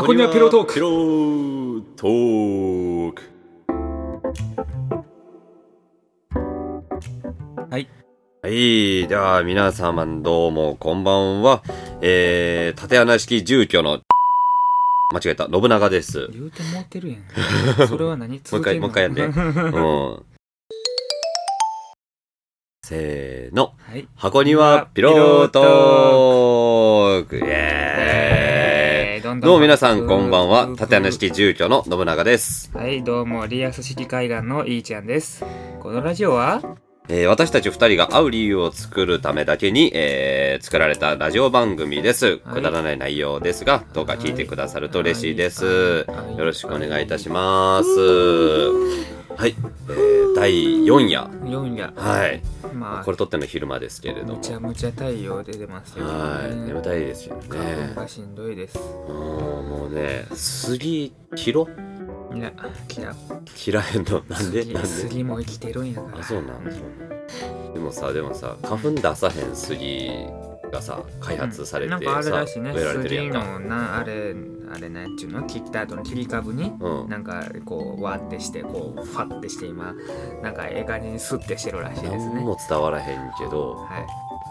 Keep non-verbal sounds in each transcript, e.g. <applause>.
箱庭ピロートーク。ピロートーク。はい。はい。では皆様どうもこんばんは。えー、縦穴式住居の <laughs> 間違えた。信長です。言うて持ってるやん。<laughs> それは何？もう一回もう一回やってうん。<laughs> せーの。はい。箱庭ピロートーク。イエーイえーどうも皆さんふこんばんは。縦穴式住居の信長です。はいどうもリアス式海岸のいーちゃんです。このラジオは？えー私たち二人が会う理由を作るためだけに、えー作られたラジオ番組です。くだらない内容ですが、どうか聞いてくださると嬉しいです。はい。よろしくお願いいたします。はい、えー第4夜。4夜。はい。まあ。これ撮ってんの昼間ですけれども。む。ちゃむちゃ太陽出てますよはい。眠たいですよ花粉ね。がしんどいです。うんもうね、杉、切ろいやきら切らへんの。なんで？杉なんで？杉も生きてるんやから。あ、そうなんそうなん。でもさ、でもさ、花粉出さへん杉がさ、開発されてなんかあれさ、らしいね。植えられてるや杉。のなあれあれなんちゅうの切った後の切り株にうん。なんかこうわーってしてこうファってして今なんかええ感じにスッてしてるらしいですね何も伝わらへんけど、は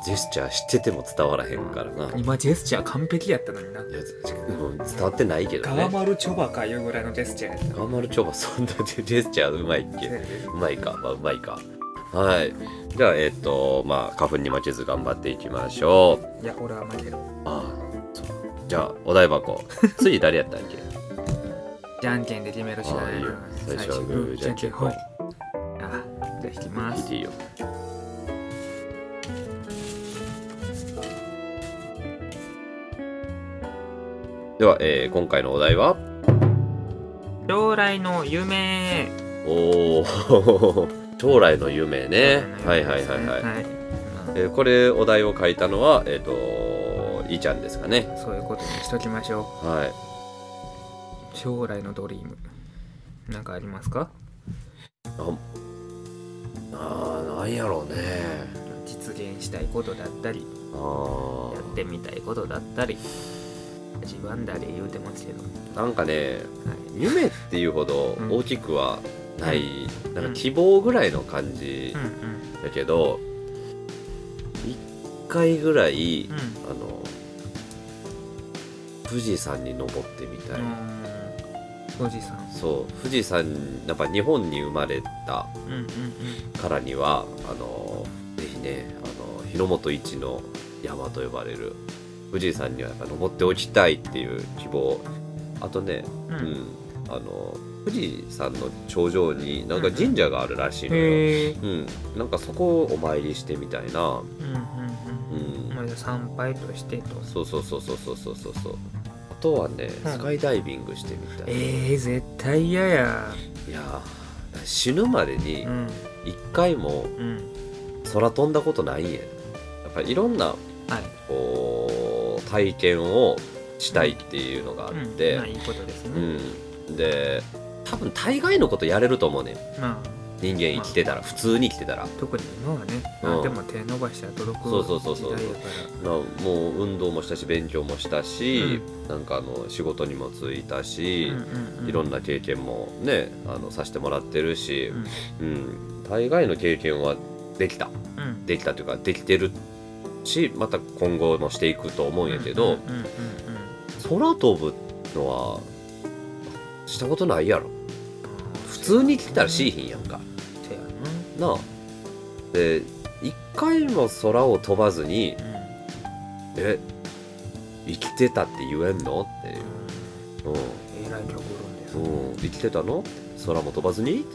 ジェスチャーしてても伝わらへんからな。いい今ジェスチャー完璧やったのになや、でも伝わってないけど川ね。丸チョバかいうぐらいのジェスチャーやったガーマルチョバそんなジェスチャーうまいっけ？うまいか、まあうまいか。はい。じゃあ、えっ、と、まあ、花粉に負けず頑張っていきましょう。いや俺は負けるああ。じゃあ、お題箱。<laughs> 次誰やったっけ？じゃんけんで決めるしかないよ。最初。はグーじゃんけんほいあじゃあ引きます。聞いていいよ。では、えー今回のお題は？将来の夢。おお <laughs> 将来の夢ね。はいはいはいはい、はい。えーこれお題を書いたのはえっ、といーちゃんですかね。そういうことにしときましょはい。う将来のドリーム。なんかありますか？ああーなんやろうね。実現したいことだったりあやってみたいことだったり自分だれ言うてますけど、ーなんかねはい、夢っていうほどうん。大きくはない、ん。なんか希望ぐらいの感じうんうん。だけど、一回ぐらい、うん。あの富士山に登ってみたい、うん。富士山。そう。富士山やっぱ日本に生まれたうんうんからにはあのぜひねあの日の本一の山と呼ばれる富士山にはやっぱ登っておきたいっていう希望。あとね、うん。うん。うん、あの富士山の頂上になんか神社があるらしいのよ、へえうん、なんかそこをお参りしてみたいな、うん参拝としてと。そうそうそうそうそうそうそう。そうあとはねうん。スカイダイビングしてみたい、えー、絶対嫌や。いやー死ぬまでにうん。一回もうん。空飛んだことないんや。やっぱりいろんなはい。こう体験をしたいっていうのがあって、うん。まあいいことですうね、ん。で多分大概のことやれると思うねん。まあ人間生きてたら、普通に生きてたら。特に今はね、うん。何でも手伸ばしたら届くそうそうそうそう。もう運動もしたし勉強もしたし、なんかあの仕事にも就いたし、うんうんうん。いろんな経験もねあのさせてもらってるしう、ん。うん。大概の経験はできた。うん。できたというかできてるしまた今後もしていくと思うんやけど、うんうんうん。空飛ぶのはしたことないやろ通に来たらしいひんやんか。せやな。で一回も空を飛ばずにえ生きてたって言えんの？っていう。うん、うん、生きてたの？空も飛ばずに？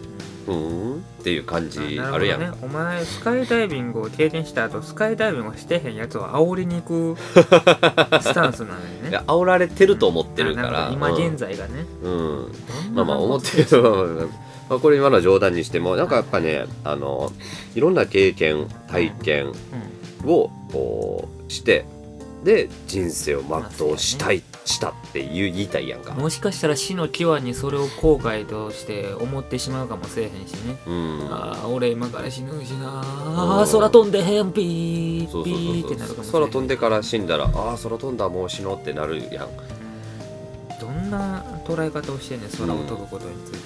うん。っていう感じあるやんか、なほどね、お前スカイダイビングを経験した後スカイダイビングをしてへんやつを煽りに行く <laughs> スタンスなのにね。いや煽られてると思ってるかあならほど。今現在がね、うん、うんまあまあ思ってるまあこれ今のは冗談にしてもなんかやっぱねあのいろんな経験体験をこうしてで人生を全うしたい、したって言う言いたいやんか。うん、もしかしたら死の際にそれを後悔として思ってしまうかもしれへんしね、うん。ああ俺今から死ぬしな。うん。あ空飛んでへん。ピー。ピーってなるかもしれない空飛んでから死んだらああ空飛んだもう死のうってなるやん。どんな捉え方をしてんねん空を飛ぶことについて、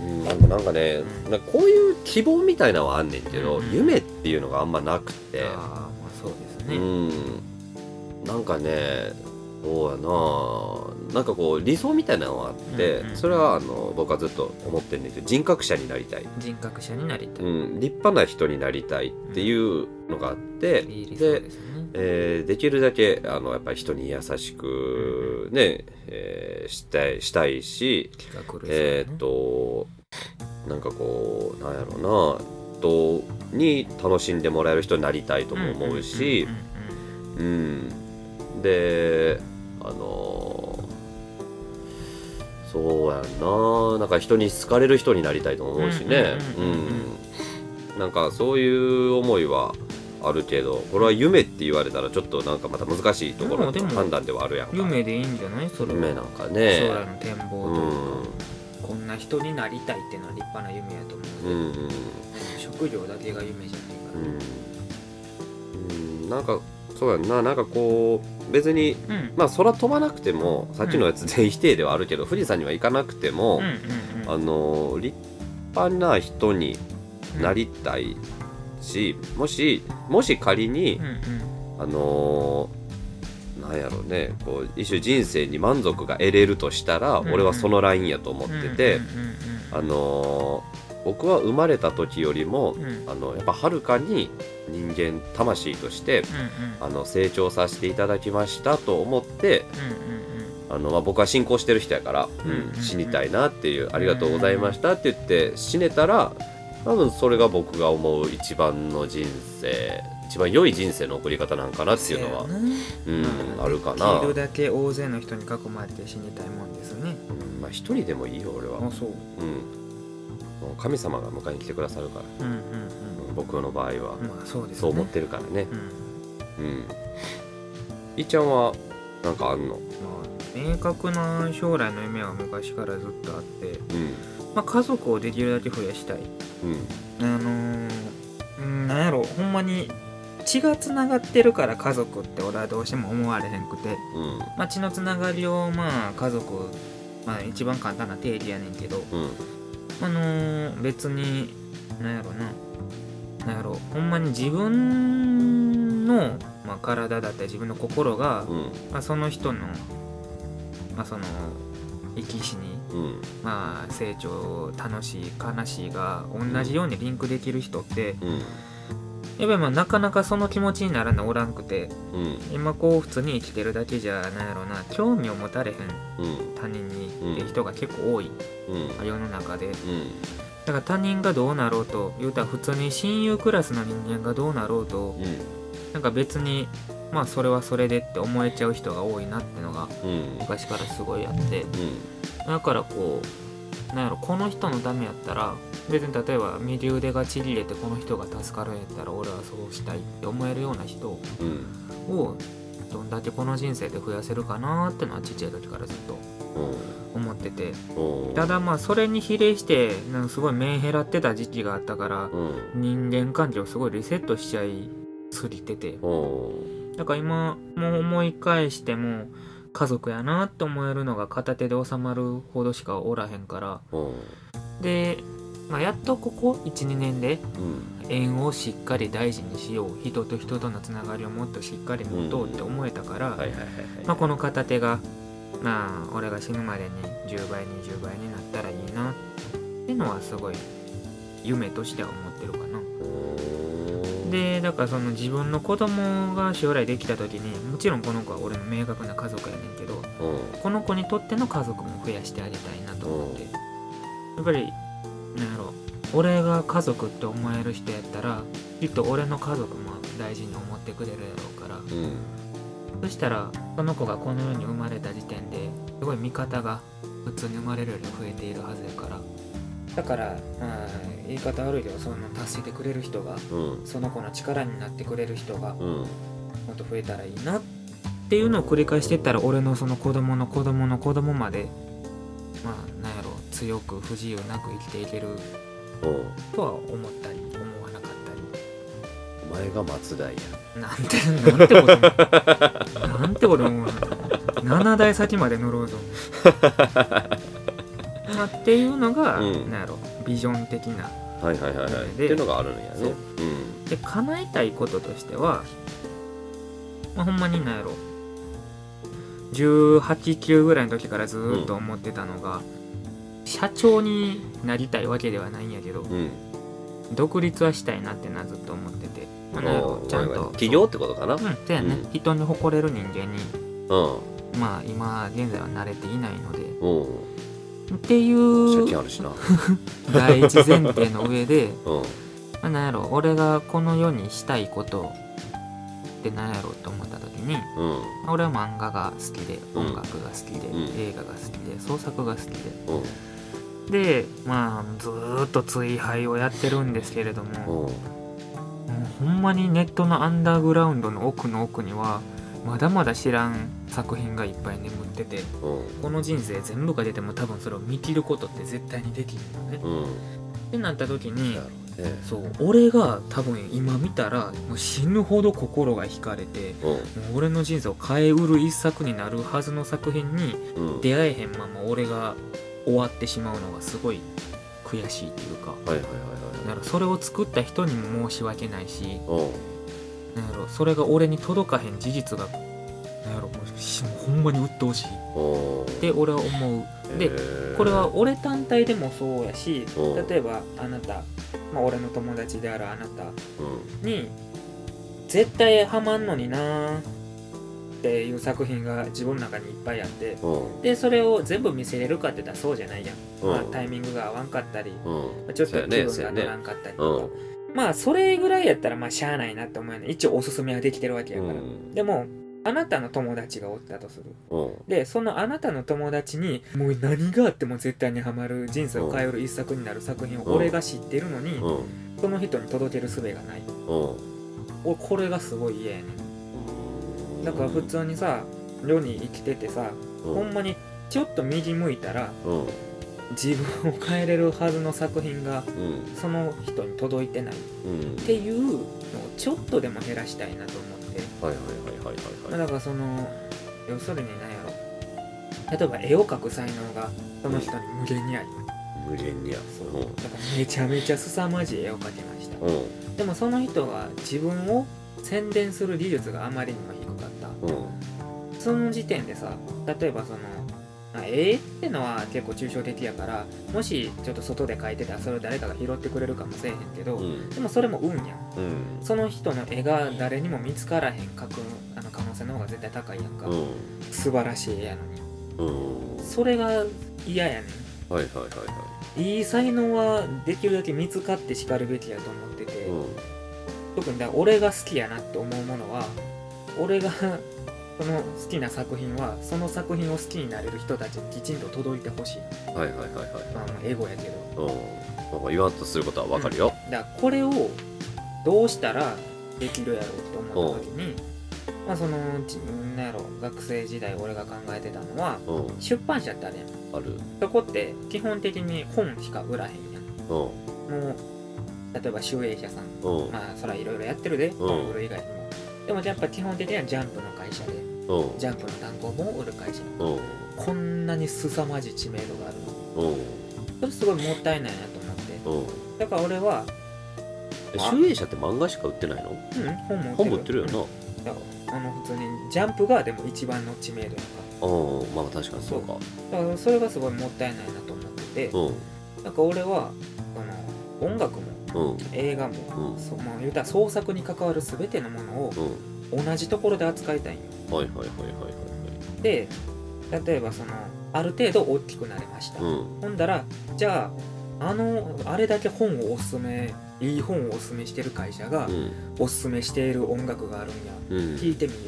うん、なんかなんかね、うんなんかこういう希望みたいなのはあんねんけど、うん夢っていうのがあんまなくて。ああまあそうですうね、ん。なんかねそうやな。なんかこう理想みたいなのがあって、うんうん。それはあの僕はずっと思ってんねんけど人格者になりたい、人格者になりたい、うん、立派な人になりたいっていうのがあって、いい理想でね。えーできるだけあのやっぱり人に優しくね、えーしたいしたいし気が狂いそうえーっとなんかこうなんやろうな人に楽しんでもらえる人になりたいとも思うしうんうんうん。うん。であのそうやんな。なんか人に好かれる人になりたいとも思うしね。うんうんうんうんうん。なんかそういう思いはあるけどこれは夢って言われたらちょっとなんかまた難しいところの判断ではあるやんか。夢でいいんじゃない？それは。夢なんか将ね来の展望というか、うこんな人になりたいっていうのは立派な夢やと思う。ので、んうん。職業だけが夢じゃないから、うん、うん、なんかそうやんな。なんかこう別にうん。まあ空飛ばなくてもさっきのやつ全否定ではあるけど、富士山には行かなくても、うんうんうんあの立派な人になりたいし、もしもし仮にうん、うん。あのなんやろうねこう一種人生に満足が得れるとしたら、うんうん。俺はそのラインやと思ってて、うんうんうん。あの僕は生まれた時よりもうん。うんあのやっぱはるかに人間魂としてうんあの成長させていただきましたと思ってうんうんあの、まあ、僕は信仰してる人やから、うんうんうん死にたいなっていうありがとうございましたって言って死ねたら多分それが僕が思う一番の人生一番良い人生の送り方なんかなっていうのはうん、あるかでなき、るだけ大勢の人に囲まれて死にたいもんですね。うんまあ一人でもいいよ俺は、あそう。うん、もう神様が迎えに来てくださるから、うんうんうん。僕の場合は、うんまあそうですね。そう思ってるからね。うん。うん。いっちゃんはなんかあんの？まあ明確な将来の夢は昔からずっとあって、うん。まあ、家族をできるだけ増やしたい。うん。あのーうんなんやろ。ほんまに血がつながってるから家族って俺はどうしても思われへんくて、うん。まあ、血のつながりをまあ家族まあ一番簡単な定義やねんけど。うんあのー別になんやろな。なんやろほんまに自分の、まあ、体だったり自分の心が、うん。まあ、その人の、まあ、その生き死に、うん。まあ、成長楽しい悲しいが同じようにリンクできる人ってうんやっぱりまあなかなかその気持ちにならなおらんくてうん。今こう普通に生きてるだけじゃなんやろな興味を持たれへんうん他人にうんって人が結構多い、うん。世の中で。うん。だから他人がどうなろうと言うたら普通に親友クラスの人間がどうなろうとうん。なんか別にまあそれはそれでって思えちゃう人が多いなってのがうん。昔からすごいあって。うん。だからこうなんやろこの人のためやったら別に例えば右腕がちぎれてこの人が助かるんやったら俺はそうしたいって思えるような人うん。をどんだけこの人生で増やせるかなってのはちっちゃい時からずっと思ってて。うん。ただまあそれに比例してなんかすごいメンヘラってた時期があったからうん。人間関係をすごいリセットしちゃいすぎてて。うん。だから今もう思い返しても家族やなって思えるのが片手で収まるほどしかおらへんから。うん。で、まあ、やっとここ12年でうん。縁をしっかり大事にしよう。人と人とのつながりをもっとしっかり持とうって思えたから、この片手がまあ俺が死ぬまでに10倍20倍になったらいいなっていうのはすごい夢としては思ってるかな。うんでだからその自分の子供が将来できた時にもちろんこの子は俺の明確な家族やねんけどうん。この子にとっての家族も増やしてあげたいなと思って。やっぱりなんやろ俺が家族って思える人やったらきっと俺の家族も大事に思ってくれるやろうから。うん。そしたらその子がこの世に生まれた時点ですごい味方が普通に生まれるより増えているはずやからだからまあ言い方悪いけどその助けてくれる人がうん。その子の力になってくれる人がうん。もっと増えたらいいなっていうのを繰り返していったら俺のその子供の子供の子供までまあなんやろ強く不自由なく生きていけるうん。とは思ったり思わなかったり。お前が松代や。なんてなんてこともなんてことも思わない7台先まで乗ろうぞ <laughs> まあっていうのが、うん。なんやろビジョン的な。はいはいはいはい。ってでいうのがあるんやね。そう。で叶えたいこととしては、まあ、ほんまになんやろ189ぐらいの時からずーっと思ってたのが、社長になりたいわけではないんやけどうん。うん独立はしたいなってのはずっと思ってて、まあ、なんやろおーちゃんと。企業ってことかな？そううんそうやね、うん。人に誇れる人間にうん。まあ今現在は慣れていないのでうんっていう借金あるしな。<laughs> 第一前提の上で <laughs> うん。まあ、なんやろ俺がこの世にしたいことってなんやろと思った時にうん。俺は漫画が好きでうん。音楽が好きで、うん。映画が好きで創作が好きで。うん。でまあずーっと追廃をやってるんですけれどももうほんまにネットのアンダーグラウンドの奥の奥にはまだまだ知らん作品がいっぱい眠っててうん。この人生全部が出ても多分それを見切ることって絶対にできるのね。うん。ってなった時になるほどね。そう俺が多分今見たらもう死ぬほど心が惹かれてうん。もう俺の人生を変えうる一作になるはずの作品にうん。出会えへんまま俺が終わってしまうのがすごい悔しいというか。はいはいはいだからそれを作った人にも申し訳ないしはいなんやろそれが俺に届かへん事実がなんやろもうほんまに鬱陶しい。って俺は思う。でこれは俺単体でもそうやしうん例えばあなた、まあ、俺の友達であるあなたうん。に絶対ハマんのになーっていう作品が自分の中にいっぱいあってうん。でそれを全部見せれるかって言ったらそうじゃないやん、うん。まあ、タイミングが合わんかったり、まちょっと気分が乗らんかったりうんとか、まあそれぐらいやったらまあしゃあないなって思うよね。一応おすすめはできてるわけやから、うん。でもあなたの友達がおったとする。うん。でそのあなたの友達にもう何があっても絶対にハマる人生を変える一作になる作品を俺が知ってるのに、うん。その人に届ける術がない。うん。俺これがすごい嫌やねん。だから普通にさ世に生きててさ、うん。ほんまにちょっと右向いたらうん自分を変えれるはずの作品がうん。その人に届いてない。っうん。ていうのをちょっとでも減らしたいなと思って、はいはいはいはいはいはい。だからその要するに何やろ。例えば絵を描く才能がその人に無限にあり無限にやそう。だからめちゃめちゃ凄まじい絵を描きました。うん。うんでもその人は自分を宣伝する技術があまりにも低かった。うん。その時点でさ例えばそのまあ絵ってのは結構抽象的やからもしちょっと外で描いてたらそれを誰かが拾ってくれるかもしれへんけど、うん。でもそれも運やん。うん。その人の絵が誰にも見つからへん描くあの可能性の方が絶対高いやんか、うん。素晴らしい絵やのに。うん。それが嫌やねはいはいはいはい。いい才能はできるだけ見つかってしかるべきやと思ってて、特にだ俺が好きやなって思うものは俺がその好きな作品はその作品を好きになれる人たちにきちんと届いてほしい、はいはいはいはいまあ、まあエゴやけど。うん。まあ言わんとすることはわかるよ。だからこれをどうしたらできるやろうって思った時にまあそのなんやろ学生時代俺が考えてたのはうん。出版社ってあるやんある。そこって基本的に本しか売らへんやん。うん。もう例えば集英社さん。うん。まあそらいろいろやってるで、本売る以外にも。でもやっぱ基本的にはジャンプの会社で。うんジャンプの単行本を売る会社。うん。こんなに凄まじい知名度があるの。うん。それすごいもったいないなと思って。うん。だから俺はえ集英社って漫画しか売ってないの？うん本も本も売ってるようんなあの普通にジャンプがでも一番の知名度やかうん。まあ確かにそうか。らだからそれがすごいもったいないなと思ってて。うん。だから俺はその音楽もうん。映画も、うん。そうまあ言うたら創作に関わる全てのものをうん同じところで扱いたいんよ。はいはいはいはいはいで例えばそのある程度大きくなれました、はいうん。ほんだらじゃああのあれだけ本をおすすめいい本をおすすめしてる会社がうん。おすすめしている音楽があるんや。うん。聞いてみよ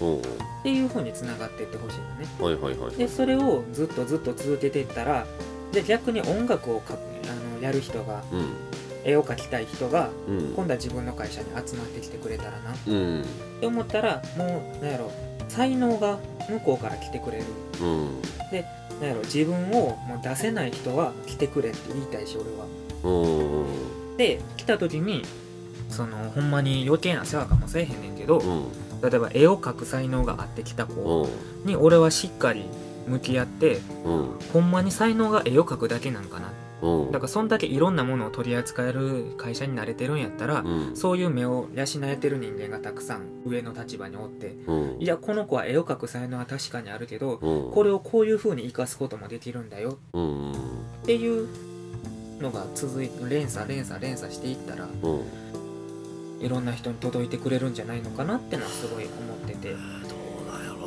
う。うん。っていう風につながっていってほしいのね。はいはいはい。でそれをずっとずっと続けていったらで逆に音楽をかあのやる人がうん絵を描きたい人がうん。今度は自分の会社に集まってきてくれたらな。っうん。て思ったらもうなんやろ才能が向こうから来てくれる。うん。なんやろ自分をもう出せない人は来てくれって言いたいし俺は。うん。で来た時にそのほんまに余計な世話かもせえへんねんけど、うん。例えば絵を描く才能があってきた子うん。に俺はしっかり向き合ってうん。ほんまに才能が絵を描くだけなんかなうんだからそんだけいろんなものを取り扱える会社に慣れてるんやったら、うん。そういう目を養えてる人間がたくさん上の立場におってうん。いやこの子は絵を描く才能は確かにあるけどうん。これをこういう風に生かすこともできるんだよ。うん。っていうのが続いて連鎖連鎖連鎖していったらうん。いろんな人に届いてくれるんじゃないのかなってのはすごい思ってて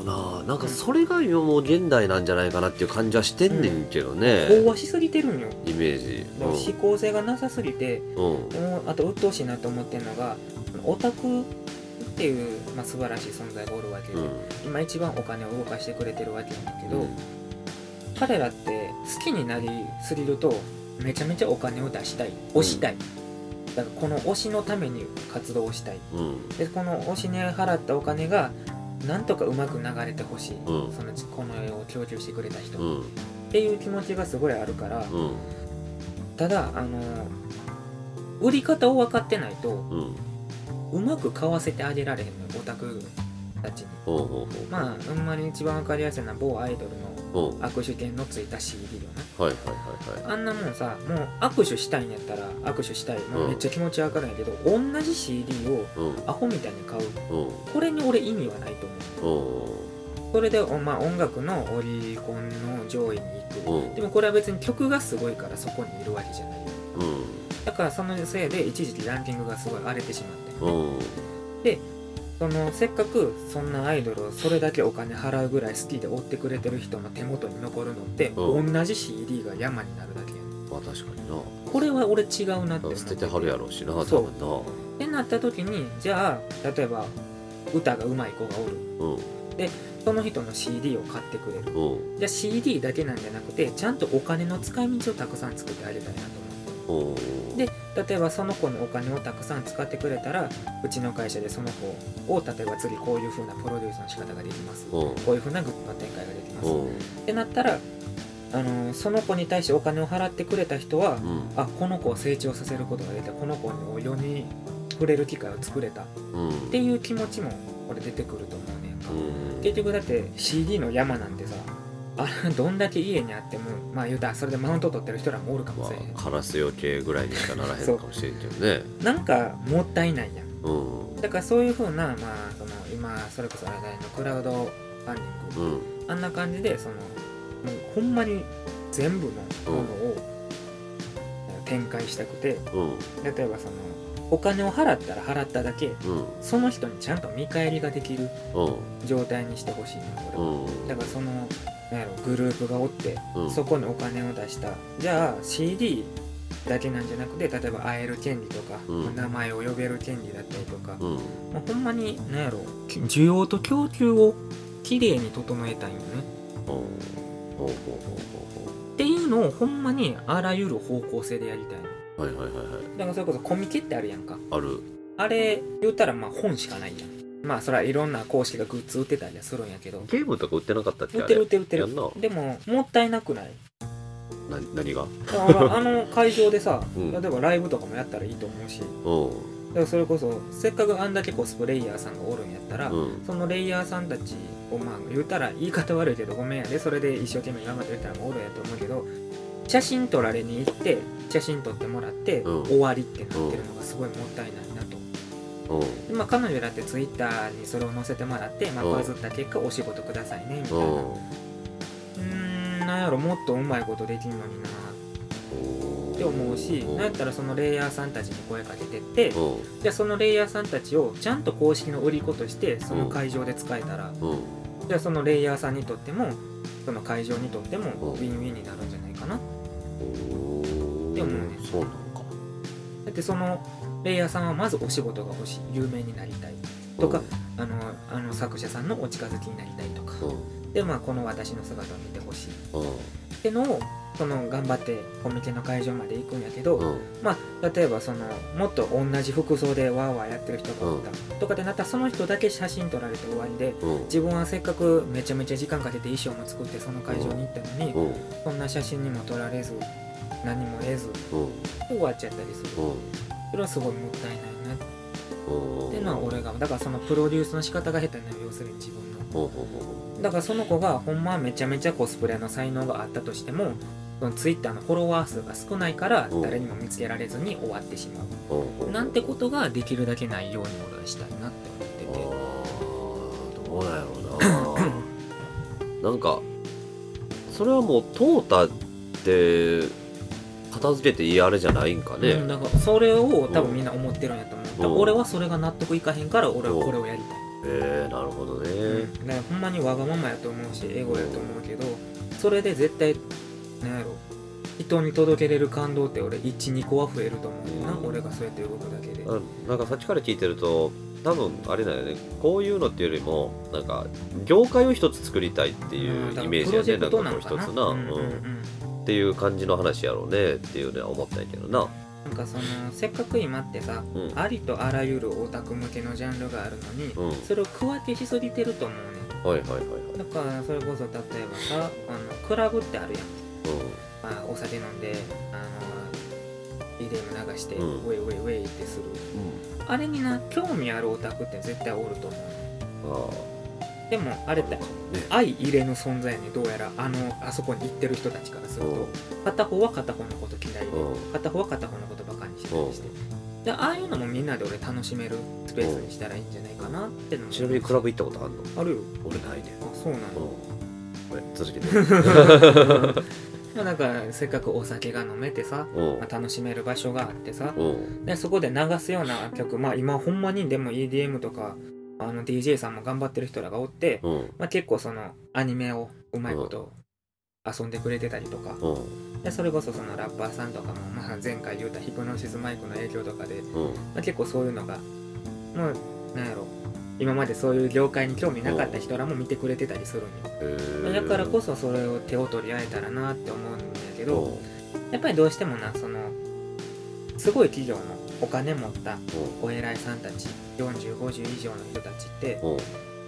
な。ななんかそれが今もう現代なんじゃないかなっていう感じはしてんねんけどね、飽和しすぎてるんよ。イメージ。思考性がなさすぎて。うん。うんもうあと鬱陶しいなと思ってるのがオタクっていう、まあ、素晴らしい存在がおるわけで、うん。今一番お金を動かしてくれてるわけなんだけど、うん。彼らって好きになりすぎるとめちゃめちゃお金を出したい。推したい、だからこの推しのために活動をしたい。うん。でこの推しに払ったお金がなんとかうまく流れてほしい、うん。そのこの絵を供給してくれた人、っうん。ていう気持ちがすごいあるから、うん。ただあの売り方を分かってないとうん。うまく買わせてあげられへんのよオタクたちにまあほんまに一番分かりやすいのは某アイドルのう。ん握手券のついた CD よはいはいはいはい。なあんなもんさもう握手したいんやったら握手したい。もうめっちゃ気持ちわかるんやけど、同じ CD をうん。アホみたいに買う。うん。これに俺意味はないと思う。うん。それで、おまあ、音楽のオリコンの上位に行く。うん。でもこれは別に曲がすごいからそこにいるわけじゃない。ようん。だからそのせいで一時期ランキングがすごい荒れてしまって。うんそのせっかくそんなアイドルをそれだけお金払うぐらい好きで追ってくれてる人の手元に残るのって、う同じ CD が山になるだけやねまあ確かにな。これは俺違うなって思って捨ててはるやろうしな多そう。分な。ってなった時にじゃあ例えば歌が上手い子がおる。うん。その人の CD を買ってくれる。うん。じゃあ CD だけなんじゃなくてちゃんとお金の使い道をたくさん作ってあげたいなと思って。うん。で例えばその子のお金をたくさん使ってくれたらうちの会社でその子を例えば次こういう風なプロデュースの仕方ができます。うん。こういう風なグッズの展開ができます。うん。ってなったらあのその子に対してお金を払ってくれた人はうん。あこの子を成長させることができた。この子を世に触れる機会を作れた。っうん。ていう気持ちもこれ出てくると思うね。んかうん。結局だって CD の山なんてさあどんだけ家にあってもまあ言うたらそれでマウント取ってる人らもおるかもましれへん、あカラスよけぐらいにしかならへんのかもしれんけどね。なんかもったいないやん。うん。だからそういう風なまあその今それこそ話題のクラウドファンディングうん。あんな感じでそのもうほんまに全部のものを展開したくて。うん。例えばそのお金を払ったら払っただけ。うん。その人にちゃんと見返りができるうん。状態にしてほしいな俺は、うん。だからそのなんやろグループがおって、うん。そこにお金を出した。じゃあ CD だけなんじゃなくて例えば会える権利とか、うん。名前を呼べる権利だったりとか、うん。もうほんまに何やろ需要と供給をきれいに整えたいよね。ほうほうほうほっていうのをほんまにあらゆる方向性でやりたいの。うほうはいはいはいはい。だからそれこそコミケってあるやんか。ある。あれ言ったらまあ本しかないやん。まあそれはいろんな公式がグッズ売ってたりはするんやけど。ゲームとか売ってなかったっけ売ってる売あってる売ってる。やんな。でももったいなくない？れな何が？だからあの会場でさ、<laughs> うん。例えばライブとかもやったらいいと思うし。うん。だからそれこそせっかくあんだけコスプレイヤーさんがおるんやったら、うん。そのレイヤーさんたちをまあ言うたら言い方悪いけどごめんやでそれで一生懸命頑張ってる人らもおるんやと思うけど写真撮られに行って写真撮ってもらって、うん。終わりってなってるのがすごいもったいないなと。うん。でまあ、彼女だってツイッターにそれを載せてもらって、まあ、うん。バズった結果お仕事くださいねみたいな。うん。なんやろもっとうまいことできんのにな。って思うしなんやったらそのレイヤーさんたちに声かけてってうん。じゃあそのレイヤーさんたちをちゃんと公式の売り子としてその会場で使えたら。うん。じゃあそのレイヤーさんにとってもその会場にとってもうん。ウィンウィンになるんじゃない？かなうんでもねそうなのか。だってそのレイヤーさんはまずお仕事が欲しい。有名になりたい。とかあのあの作者さんのお近づきになりたいとか。うん。でまあこの私の姿を見てほしい。っうん。てのをその頑張ってコミケの会場まで行くんやけど、うん。まあ例えばそのもっと同じ服装でワーワーやってる人がおった、とかでなったらその人だけ写真撮られて終わりでうん。自分はせっかくめちゃめちゃ時間かけて衣装も作ってその会場に行ったのに、うん。そんな写真にも撮られず何も得ずうん。終わっちゃったりする。うん。それはすごいもったいないなって。いうのは俺がだからそのプロデュースの仕方が下手な要するに自分の。だからその子がほんまはめちゃめちゃコスプレの才能があったとしてもそのツイッターのフォロワー数が少ないからうん。誰にも見つけられずに終わってしまう。なんてことができるだけないように俺はしたいなってあ思ってーどうなんやろうな。<coughs> なんかそれはもう淘汰って片付けていいあれじゃないんかて、うん、ねだからそれを多分みんな思ってるんやと思う、だから俺はそれが納得いかへんから俺はこれをやりたい、えー、なるほどね、うん、だからほんまにわがままやと思うしエゴやと思うけどそれで絶対なんやろ人に届けれる感動って俺12個は増えると思うな、うん。俺がそうやって動くだけで、あなんかさっきから聞いてると多分あれだよね。こういうのっていうよりもなんか業界を一つ作りたいっていうイメージやね。なんかこう一つな、うんうんうんうんっていう感じの話やろうねっていうのは思ったんやけどな。なんかそのせっかく今ってさ、うん。ありとあらゆるオタク向けのジャンルがあるのに、うん。それを区分けしすぎてると思うねはいはいはいはい。だからそれこそ例えばさあのクラブってあるやん。うまあ、お酒飲んであの EDM 流して、うん。ウェイウェイウェイってする。ん。あれにな興味あるオタクって絶対おると思うあでもあれってね。相入れぬ存在やねどうやら。あのあそこに行ってる人たちからすると。片方は片方のこと嫌いでうん。片方は片方のことバカにしてたりして。でああいうのもみんなで俺楽しめるスペースにしたらいいんじゃないかなってのもちなみにクラブ行ったことあんの？あるよ。俺ないねあそうなのうん。これ続けて。<laughs> まあなんかせっかくお酒が飲めてさ、うん。まあ、楽しめる場所があってさうん。でそこで流すような曲まあ今ほんまにでも EDM とかあの DJ さんも頑張ってる人らがおって、うん。まあ、結構そのアニメをうまいこと遊んでくれてたりとか、うん。でそれこそそのラッパーさんとかも、まあ、前回言うたヒプノシスマイクの影響とかで、うん。まあ、結構そういうのがもうなんやろ。今までそういう業界に興味なかった人らも見てくれてたりするんよ。だからこそそれを手を取り合えたらなって思うんだけどうん。やっぱりどうしてもなそのすごい企業のお金持ったお偉いさんたち4050以上の人たちってうん。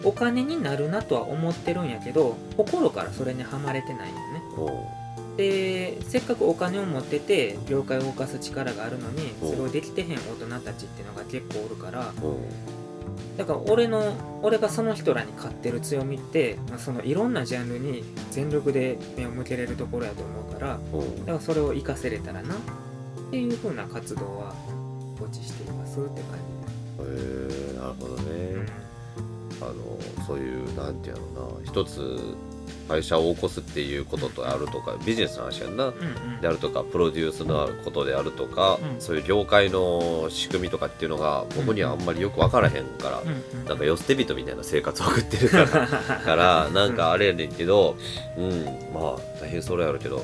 お金になるなとは思ってるんやけど心からそれにはまれてないよね。うん。でせっかくお金を持ってて業界を動かす力があるのにうん。それをできてへん大人たちっていうのが結構おるからうん。だから俺の俺がその人らに勝ってる強みって、まあ、そのいろんなジャンルに全力で目を向けれるところやと思うからうん。だからそれを活かせれたらなっていう風な活動はごちしています。って感へえなるほどじ、ね。あのそういうなんていうのな。一つ会社を起こすっていうこととあるとかビジネスの話やんな。うん、うん。うんであるとかプロデュースのことであるとか、うん。そういう業界の仕組みとかっていうのが僕にはあんまりよく分からへんから、うんうん。なんかよ捨て人みたいな生活を送ってるからから <laughs> なんかあれやねんけどうんまあ大変それやるけど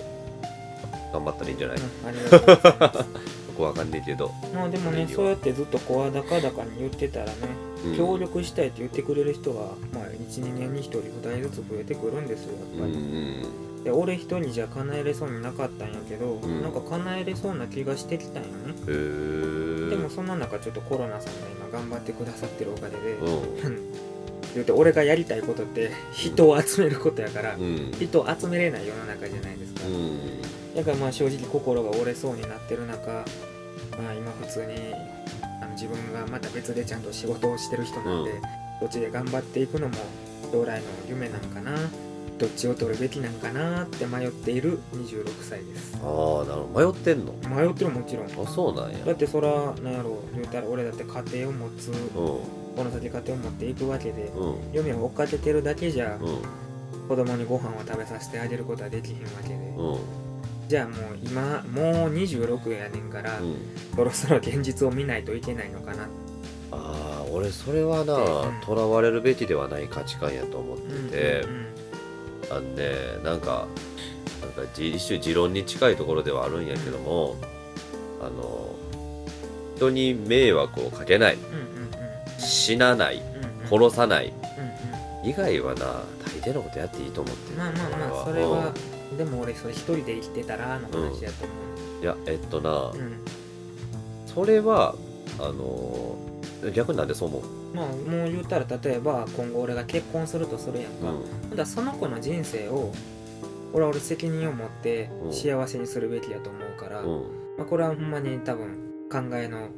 頑張ったらいいんじゃない、うんわかんねえけど、まあでもねそうやってずっと声高々に言ってたらねうん、協力したいって言ってくれる人は、まあ、12年に1人2人ずつ増えてくるんですよやっぱり、うんうんで俺一人じゃ叶えれそうになかったんやけど、ん。なんか叶えれそうな気がしてきたんよね、へえでもそんな中ちょっとコロナさんが今頑張ってくださってるおかげで、うん。<laughs> 言うて俺がやりたいことって人を集めることやから、うん。人を集めれない世の中じゃないですか、うんだからまあ正直心が折れそうになってる中、まあ、今普通にあの自分がまた別でちゃんと仕事をしてる人なんで、うん。どっちで頑張っていくのも将来の夢なんかなどっちを取るべきなんかなって迷っている26歳です。ああなるほど。迷ってんの？迷ってるもちろん。あそうなんや。だってそらなんやろ言うたら俺だって家庭を持つうん。この先家庭を持っていくわけでうん。夢を追っかけてるだけじゃうん。子供にご飯を食べさせてあげることはできひんわけで。うんじゃあもう今もう26やねんから、うん。そろそろ現実を見ないといけないのかな。ああ俺それはなうん。とらわれるべきではない価値観やと思ってて、うんうんあのねなんかなんかじ一種持論に近いところではあるんやけどもあの人に迷惑をかけないうん死なないうんうん。殺さないうんうん。以外はな大抵のことやっていいと思ってるまあまあまあそれはでも俺それ一人で生きてたらの話やと思う。んいやえっとなそれはあの逆になんでそう思う？まあもう言ったら例えば今後俺が結婚するとするやんか、うん。だらその子の人生を俺は俺責任を持ってうん。幸せにするべきやと思うから、うん。まあ、これはほんまに多分考えの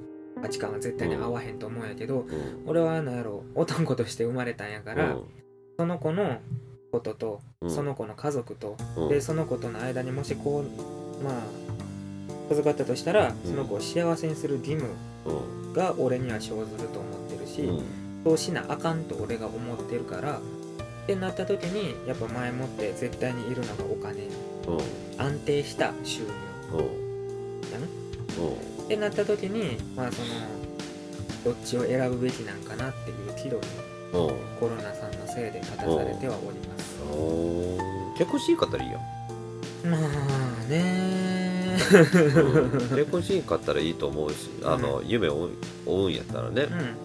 価値観は絶対に合わへんと思うんやけど、うん。俺はなんやろ男として生まれたんやから、その子のことと、うん。その子の家族と、うん。でその子との間にもしこうまあ預かったとしたら、その子を幸せにする義務うん。が俺には生ずると思ってるし、うん。そうしなあかんと俺が思ってるからってなった時にやっぱ前もって絶対にいるのがお金。うん。安定した収入。うん。やな。うん。ってなった時にまあそのどっちを選ぶべきなんかなっていう岐路にうんコロナさんのせいで立たされてはおります。結婚しんかったらいいやん。まあねうん。結婚しんかったらいいと思うしあの夢を追うんやったらね。うん。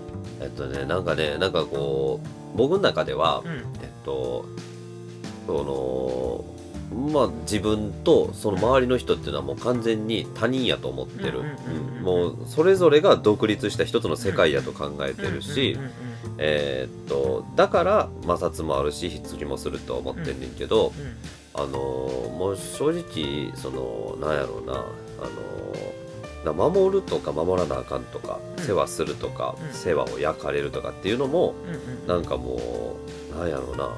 えっとねなんかねなんかこう僕の中ではうん。えっとそのまあ自分とその周りの人っていうのはもう完全に他人やと思ってる。もうそれぞれが独立した一つの世界やと考えてるしえーっとだから摩擦もあるし棺もすると思ってんねんけど、あのーもう正直そのなんやろうなあの守るとか守らなあかんとか、うん。世話するとか、うん。世話を焼かれるとかっていうのもなんかもうなんやろうな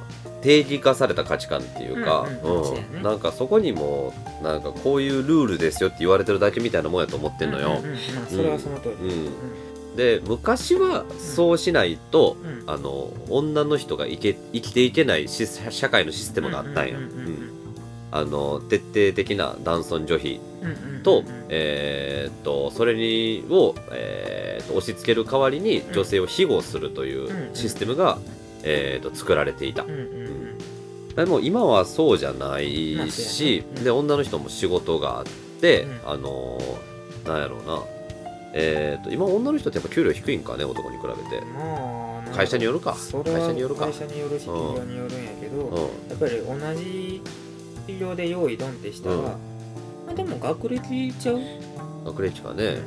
定義化された価値観っていうか、うんなんかそこにもなんかこういうルールですよって言われてるだけみたいなもんやと思ってんのよ。それはその通り。うん。で昔はそうしないと、うん。うん。あの女の人が生け生きていけないし社会のシステムがあったんや。うんあの徹底的な男尊女卑と,、うんえーっとそれにを、えーっと押し付ける代わりに女性を庇護するというシステムが、えーっと作られていた。うんうんうん。でも今はそうじゃないまあし、ね。うん。で女の人も仕事があって、うん。あのーなんやろうな。えーっと今女の人ってやっぱ給料低いんかね男に比べて。まあ会社によるか。会社によるか。会社によるし企業によるんやけど、うん。やっぱり同じ企業で用意ドンってしたら、うん。まあでも学歴ちゃう？学歴かね、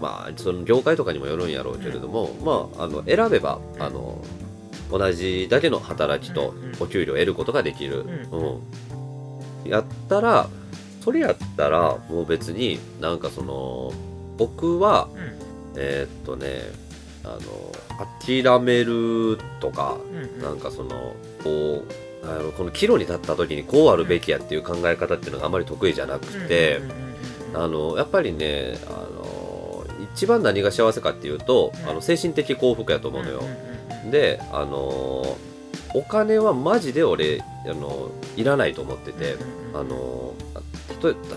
まあその業界とかにもよるんやろうけれども、まああの選べばうん。あの同じだけの働きとお給料を得ることができる、ううん。やったらそれやったらもう別になんかその僕はうん。えーっとねあの諦めるとかうんうん。なんかそのこうなんやろこの岐路に立った時にこうあるべきやっていう考え方っていうのがあまり得意じゃなくて、あのやっぱりねあの一番何が幸せかっていうと、うん。あの精神的幸福やと思うのよ、うんであのお金はマジで俺あのいらないと思ってて、あの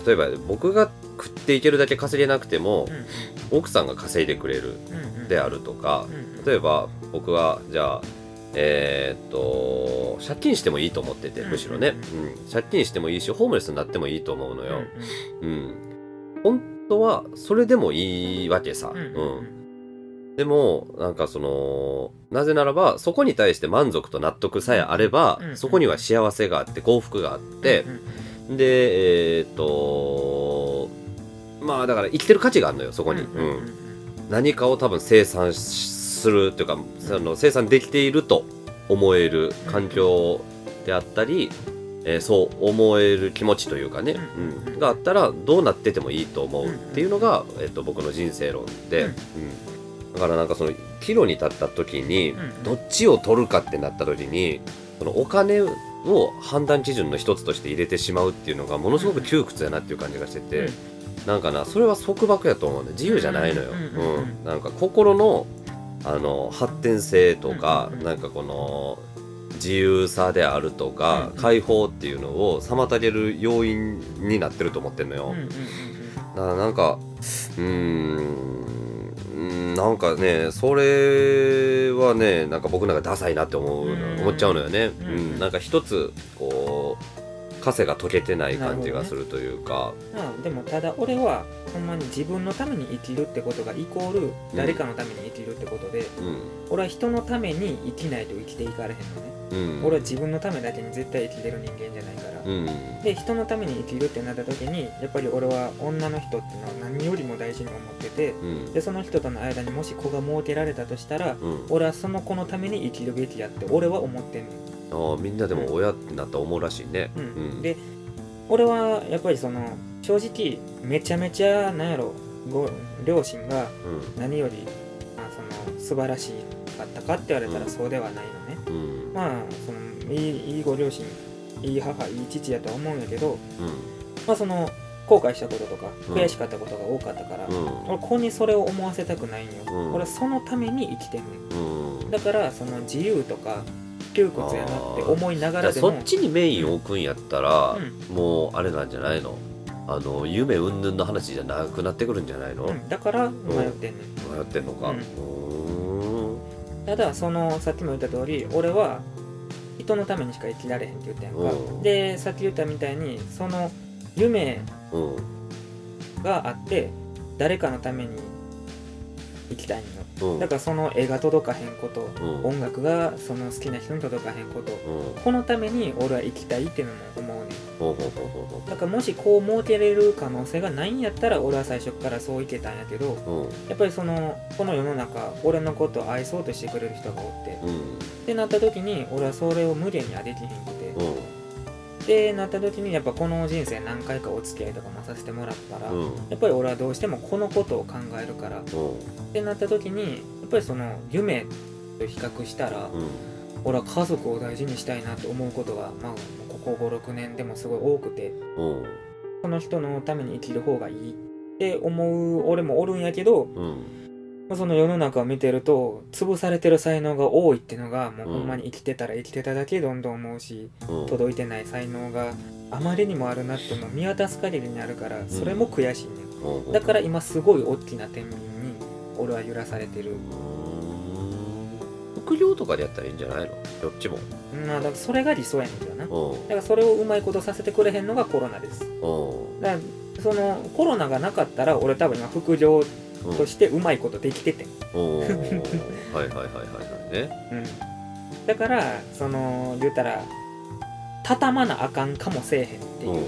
例えば僕が食っていけるだけ稼げなくても奥さんが稼いでくれるであるとか例えば僕はじゃあえーっと借金してもいいと思っててむしろね、うん、借金してもいいしホームレスになってもいいと思うのよ、うん、本当はそれでもいいわけさ、うん。でもなんかそのなぜならばそこに対して満足と納得さえあれば、うんそこには幸せがあって幸福があってうん、うんでえーっとまあだから生きてる価値があるのよそこに、うんうんうんうん。何かを多分生産するというか、その生産できていると思える環境であったり、えーそう思える気持ちというかね、うんうんがあったらどうなっててもいいと思うっていうのが、えっと僕の人生論で、うん。うんだからなんかその岐路に立った時に、うんどっちを取るかってなった時にそのお金を判断基準の一つとして入れてしまうっていうのがものすごく窮屈やなっていう感じがしてて、うん。なんかなそれは束縛やと思うんで自由じゃないのよ、うんなんか心のあの発展性とか、なんかこの自由さであるとか、解放っていうのを妨げる要因になってると思ってんのよ、だからなんかうんなんかねそれはねなんか僕なんかダサいなって思う思っちゃうのよね、ううん。んなんか一つこう枷が解けてない感じがするというか、うん。でもただ俺はほんまに自分のために生きるってことがイコール誰かのために生きるってことで、俺は人のために生きないと生きていかれへんのね、うんうん。俺は自分のためだけに絶対生きてる人間じゃないから、うん。で人のために生きるってなった時にやっぱり俺は女の人っていうのは何よりも大事に思っててうん。でその人との間にもし子が設けられたとしたらうん。俺はその子のために生きるべきやって俺は思ってんねんああみんなでも親になったら思うらしいね。うん。うん。で俺はやっぱりその正直めちゃめちゃなんやろご両親がうん。何より、まあ、その素晴らしかったかって言われたらうん。そうではないのね、うん。まあそのいいいいご両親いい母いい父やとは思うんやけどうん。まあその後悔したこととかうん。悔しかったことが多かったから、うん。俺子にそれを思わせたくないんよ、うん。俺はそのために生きてんねん。うん。だからその自由とか窮屈やなって思いながらそっちにメインを置くんやったら、うん。もうあれなんじゃないの？あの夢云々の話じゃなくなってくるんじゃないの、うん、だから迷ってんねん。迷ってんのか。ただそのさっきも言った通り俺は人のためにしか生きられへんって言ったやんか、うん。でさっき言ったみたいにその夢うん。があって誰かのために生きたいんよ。うん。だからその絵が届かへんことうん。音楽がその好きな人に届かへんことうん。このために俺は生きたいっていうのも思うねだからもしこう設けれる可能性がないんやったら俺は最初からそういけたんやけどやっぱりそのこの世の中俺のことを愛そうとしてくれる人がおってうんってなった時に俺はそれを無限にはできへんくて。うん。ってなった時にやっぱこの人生何回かお付き合いとかもさせてもらったら、うん。やっぱり俺はどうしてもこのことを考えるから。っうん。てなった時にやっぱりその夢と比較したら、うん。俺は家族を大事にしたいなと思うことが、まあ、ここ56年でもすごい多くて。うん。その人のために生きる方がいいって思う俺もおるんやけどうんその世の中を見てると潰されてる才能が多いっていうのがもううん。ほんまに生きてたら生きてただけどんどん思うしうん。届いてない才能があまりにもあるなってもう見渡す限りにあるからそれも悔しいね。んうん。だから今すごい大きな天秤に俺は揺らされてる。副業とかでやったらいいんじゃないの？どっちも。まあだからそれが理想やねんけどな。だうん。からそれをうまいことさせてくれへんのがコロナです。うん。だからそのコロナがなかったら俺多分今副業うん。としてうまいことできてて。<laughs> はいはいはいはいはいね。うん、だからその言うたら畳まなあかんかもせえへんっていう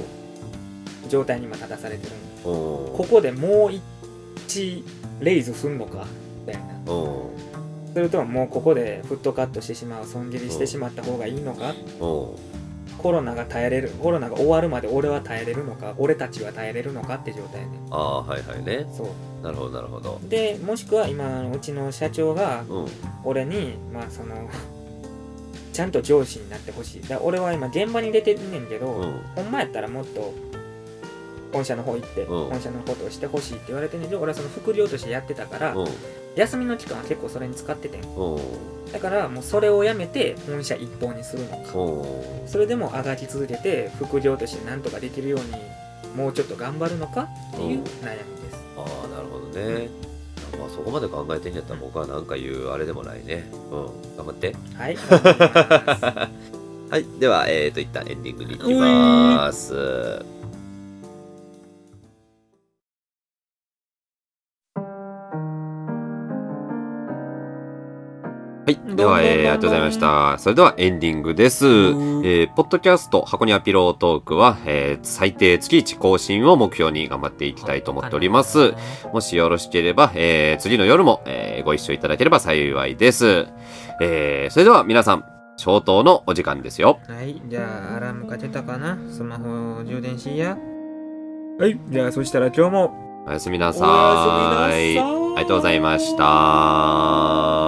状態に今立たされてるんようんここでもう一レイズすんのか？みたいな。うんそれとももうここでフットカットしてしまう損切りしてしまった方がいいのか？うんコロナが耐えれるコロナが終わるまで俺は耐えれるのか俺たちは耐えれるのかって状態やねああはいはいね。そう。なるほどなるほど。でもしくは今うちの社長がうん。俺にまあそのちゃんと上司になってほしい。だから俺は今現場に出てんねんけど、うん。ほんまやったらもっと本社の方行って、うん。本社のことをしてほしいって言われてんねんけど俺はその副業としてやってたから、うん。休みの期間は結構それに使っててん。うんだからもうそれをやめて本社一本にするのか。うんそれでもあがき続けて副業としてなんとかできるようにもうちょっと頑張るのかっていう悩みです。ああなるほどね。まあそこまで考えてんやったら僕は何か言うあれでもないね。うん。頑張って。はい。<laughs> はい。ではえーといったエンディングに行きますはい。では、えー、ありがとうございました。それではエンディングです。えー、ポッドキャスト箱庭ピロートークは、えー、最低月1更新を目標に頑張っていきたいと思っております。もしよろしければ、えー、次の夜も、えー、ご一緒いただければ幸いです。えー、それでは皆さん、消灯のお時間ですよ。はい、じゃあアラームかけたかな？スマホを充電しいや。はい、じゃあそしたら今日もおやすみなおやすさみなさい。い。ありがとうございました。